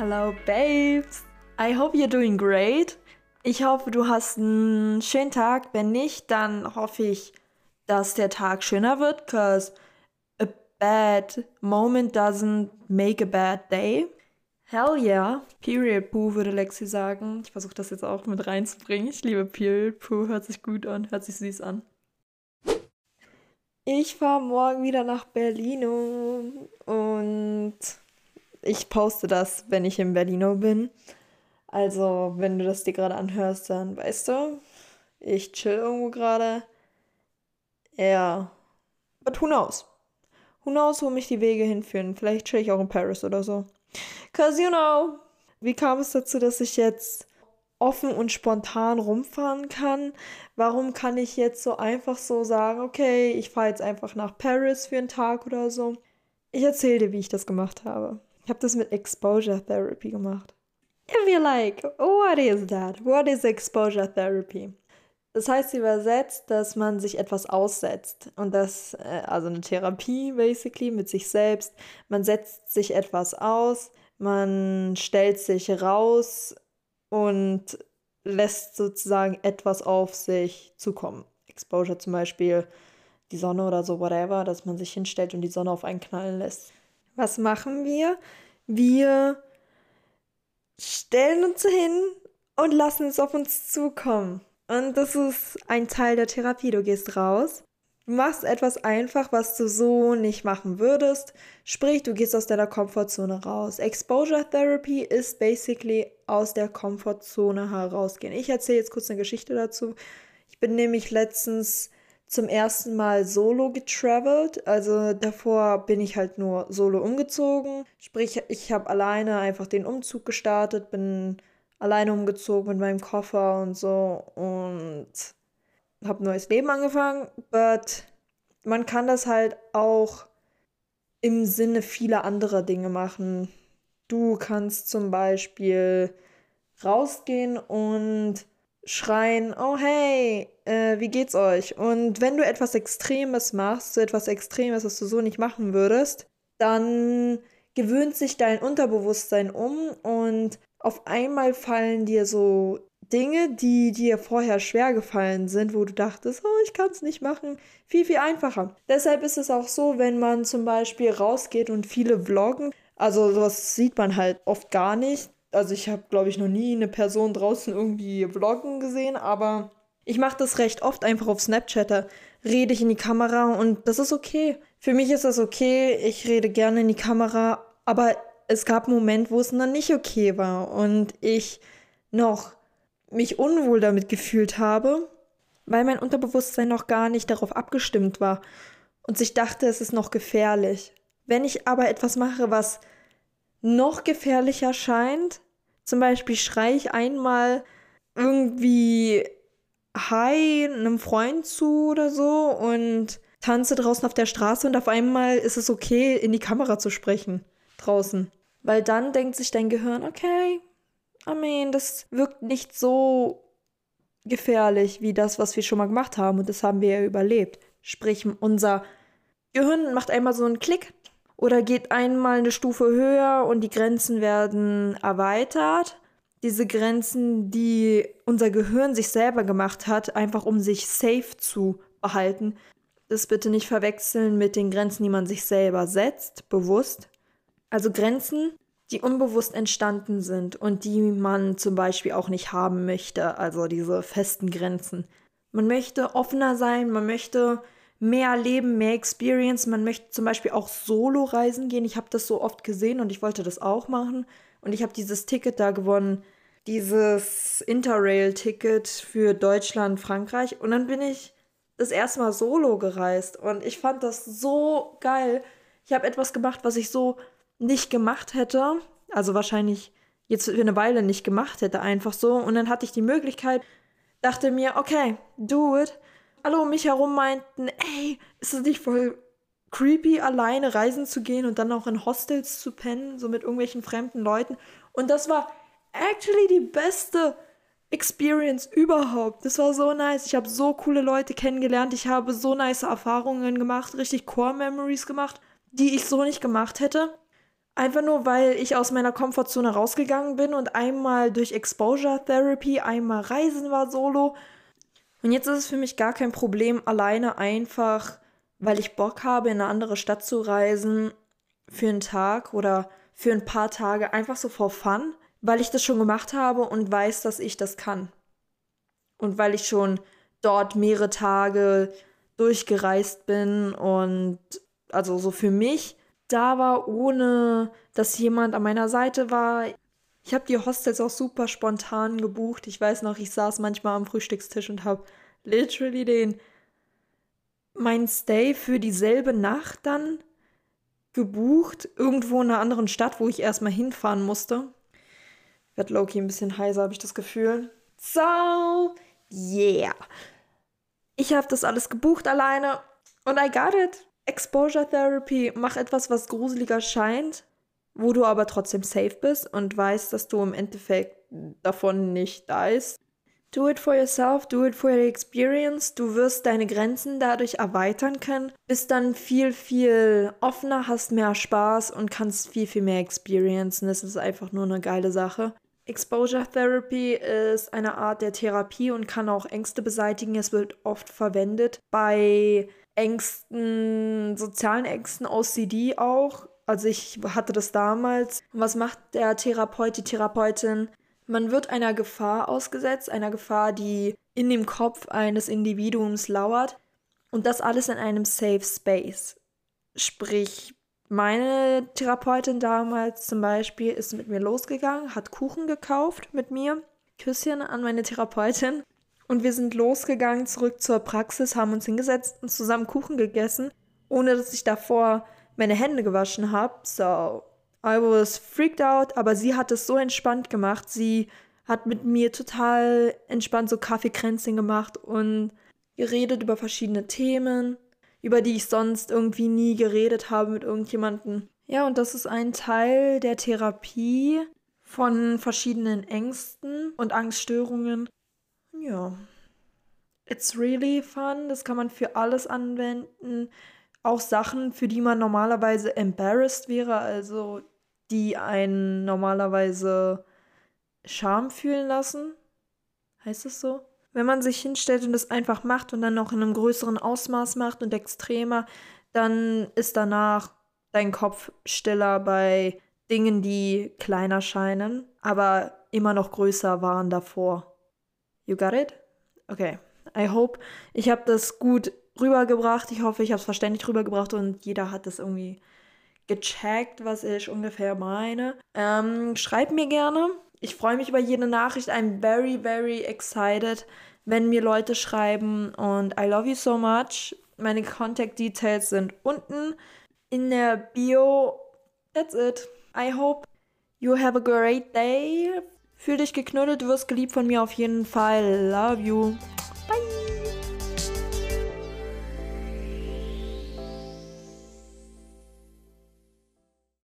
Hello, babes. I hope you're doing great. Ich hoffe, du hast einen schönen Tag. Wenn nicht, dann hoffe ich, dass der Tag schöner wird, cause a bad moment doesn't make a bad day. Hell yeah. Period Poo würde Lexi sagen. Ich versuche das jetzt auch mit reinzubringen. Ich liebe Period Poo. Hört sich gut an, hört sich süß an. Ich fahre morgen wieder nach Berlin und ich poste das, wenn ich in Berlino bin. Also, wenn du das dir gerade anhörst, dann weißt du, ich chill irgendwo gerade. Ja. But who knows? Who knows, wo mich die Wege hinführen? Vielleicht chill ich auch in Paris oder so. Cause you know, wie kam es dazu, dass ich jetzt offen und spontan rumfahren kann? Warum kann ich jetzt so einfach so sagen, okay, ich fahre jetzt einfach nach Paris für einen Tag oder so? Ich erzähle dir, wie ich das gemacht habe. Ich habe das mit Exposure Therapy gemacht. If you're like, what is that? What is Exposure Therapy? Das heißt übersetzt, dass man sich etwas aussetzt. Und das, äh, also eine Therapie basically mit sich selbst. Man setzt sich etwas aus, man stellt sich raus und lässt sozusagen etwas auf sich zukommen. Exposure zum Beispiel, die Sonne oder so, whatever, dass man sich hinstellt und die Sonne auf einen knallen lässt. Was machen wir? Wir stellen uns hin und lassen es auf uns zukommen. Und das ist ein Teil der Therapie. Du gehst raus, machst etwas einfach, was du so nicht machen würdest. Sprich, du gehst aus deiner Komfortzone raus. Exposure Therapy ist basically aus der Komfortzone herausgehen. Ich erzähle jetzt kurz eine Geschichte dazu. Ich bin nämlich letztens zum ersten Mal solo getravelt. Also davor bin ich halt nur solo umgezogen. Sprich, ich habe alleine einfach den Umzug gestartet, bin alleine umgezogen mit meinem Koffer und so und habe ein neues Leben angefangen. But man kann das halt auch im Sinne vieler anderer Dinge machen. Du kannst zum Beispiel rausgehen und schreien, oh hey, äh, wie geht's euch? Und wenn du etwas Extremes machst, so etwas Extremes, was du so nicht machen würdest, dann gewöhnt sich dein Unterbewusstsein um und auf einmal fallen dir so Dinge, die dir vorher schwer gefallen sind, wo du dachtest, oh, ich kann es nicht machen, viel, viel einfacher. Deshalb ist es auch so, wenn man zum Beispiel rausgeht und viele vloggen, also sowas sieht man halt oft gar nicht, also ich habe, glaube ich, noch nie eine Person draußen irgendwie vloggen gesehen, aber ich mache das recht oft einfach auf Snapchat. Da rede ich in die Kamera und das ist okay. Für mich ist das okay. Ich rede gerne in die Kamera, aber es gab einen Moment, wo es dann nicht okay war und ich noch mich unwohl damit gefühlt habe, weil mein Unterbewusstsein noch gar nicht darauf abgestimmt war und sich dachte, es ist noch gefährlich. Wenn ich aber etwas mache, was noch gefährlicher scheint. Zum Beispiel schreie ich einmal irgendwie Hi einem Freund zu oder so und tanze draußen auf der Straße und auf einmal ist es okay, in die Kamera zu sprechen draußen. Weil dann denkt sich dein Gehirn, okay, I mean, das wirkt nicht so gefährlich wie das, was wir schon mal gemacht haben und das haben wir ja überlebt. Sprich, unser Gehirn macht einmal so einen Klick oder geht einmal eine Stufe höher und die Grenzen werden erweitert. Diese Grenzen, die unser Gehirn sich selber gemacht hat, einfach um sich safe zu behalten. Das bitte nicht verwechseln mit den Grenzen, die man sich selber setzt, bewusst. Also Grenzen, die unbewusst entstanden sind und die man zum Beispiel auch nicht haben möchte, also diese festen Grenzen. Man möchte offener sein, man möchte mehr Leben, mehr Experience. Man möchte zum Beispiel auch solo reisen gehen. Ich habe das so oft gesehen und ich wollte das auch machen. Und ich habe dieses Ticket da gewonnen, dieses Interrail-Ticket für Deutschland, Frankreich. Und dann bin ich das erste Mal solo gereist und ich fand das so geil. Ich habe etwas gemacht, was ich so nicht gemacht hätte. Also wahrscheinlich jetzt für eine Weile nicht gemacht hätte, einfach so. Und dann hatte ich die Möglichkeit, dachte mir, okay, do it alle um mich herum meinten, ey, ist es nicht voll creepy, alleine reisen zu gehen und dann auch in Hostels zu pennen, so mit irgendwelchen fremden Leuten. Und das war actually die beste Experience überhaupt. Das war so nice. Ich habe so coole Leute kennengelernt. Ich habe so nice Erfahrungen gemacht, richtig Core Memories gemacht, die ich so nicht gemacht hätte. Einfach nur, weil ich aus meiner Komfortzone rausgegangen bin und einmal durch Exposure Therapy, einmal Reisen war solo. Und jetzt ist es für mich gar kein Problem, alleine einfach, weil ich Bock habe, in eine andere Stadt zu reisen, für einen Tag oder für ein paar Tage, einfach so for fun, weil ich das schon gemacht habe und weiß, dass ich das kann. Und weil ich schon dort mehrere Tage durchgereist bin und also so für mich da war, ohne dass jemand an meiner Seite war. Ich habe die Hostels auch super spontan gebucht. Ich weiß noch, ich saß manchmal am Frühstückstisch und habe literally den mein Stay für dieselbe Nacht dann gebucht, irgendwo in einer anderen Stadt, wo ich erstmal hinfahren musste. Wird Loki ein bisschen heiser, habe ich das Gefühl. So, yeah. Ich habe das alles gebucht alleine und I got it. Exposure Therapy, mach etwas, was gruseliger scheint, wo du aber trotzdem safe bist und weißt, dass du im Endeffekt davon nicht da ist. Do it for yourself, do it for your experience. Du wirst deine Grenzen dadurch erweitern können, bist dann viel, viel offener, hast mehr Spaß und kannst viel, viel mehr experiencen. Das ist einfach nur eine geile Sache. Exposure Therapy ist eine Art der Therapie und kann auch Ängste beseitigen. Es wird oft verwendet bei Ängsten, sozialen Ängsten, OCD auch. Also ich hatte das damals. Was macht der Therapeut, die Therapeutin? Man wird einer Gefahr ausgesetzt, einer Gefahr, die in dem Kopf eines Individuums lauert. Und das alles in einem Safe Space. Sprich, meine Therapeutin damals zum Beispiel ist mit mir losgegangen, hat Kuchen gekauft mit mir. Küsschen an meine Therapeutin. Und wir sind losgegangen, zurück zur Praxis, haben uns hingesetzt und zusammen Kuchen gegessen, ohne dass ich davor meine Hände gewaschen habe. So, I was freaked out, aber sie hat es so entspannt gemacht. Sie hat mit mir total entspannt so Kaffeekränzchen gemacht und geredet über verschiedene Themen, über die ich sonst irgendwie nie geredet habe mit irgendjemandem. Ja, und das ist ein Teil der Therapie von verschiedenen Ängsten und Angststörungen, ja. It's really fun. Das kann man für alles anwenden. Auch Sachen, für die man normalerweise embarrassed wäre, also die einen normalerweise Scham fühlen lassen. Heißt es so? Wenn man sich hinstellt und es einfach macht und dann noch in einem größeren Ausmaß macht und extremer, dann ist danach dein Kopf stiller bei Dingen, die kleiner scheinen, aber immer noch größer waren davor. You got it? Okay. I hope, ich habe das gut rübergebracht. Ich hoffe, ich habe es verständlich rübergebracht und jeder hat das irgendwie gecheckt, was ich ungefähr meine. Ähm, schreib mir gerne. Ich freue mich über jede Nachricht. I'm very, very excited, wenn mir Leute schreiben. Und I love you so much. Meine Contact Details sind unten in der Bio. That's it. I hope you have a great day. Fühl dich geknuddelt, du wirst geliebt von mir auf jeden Fall. Love you.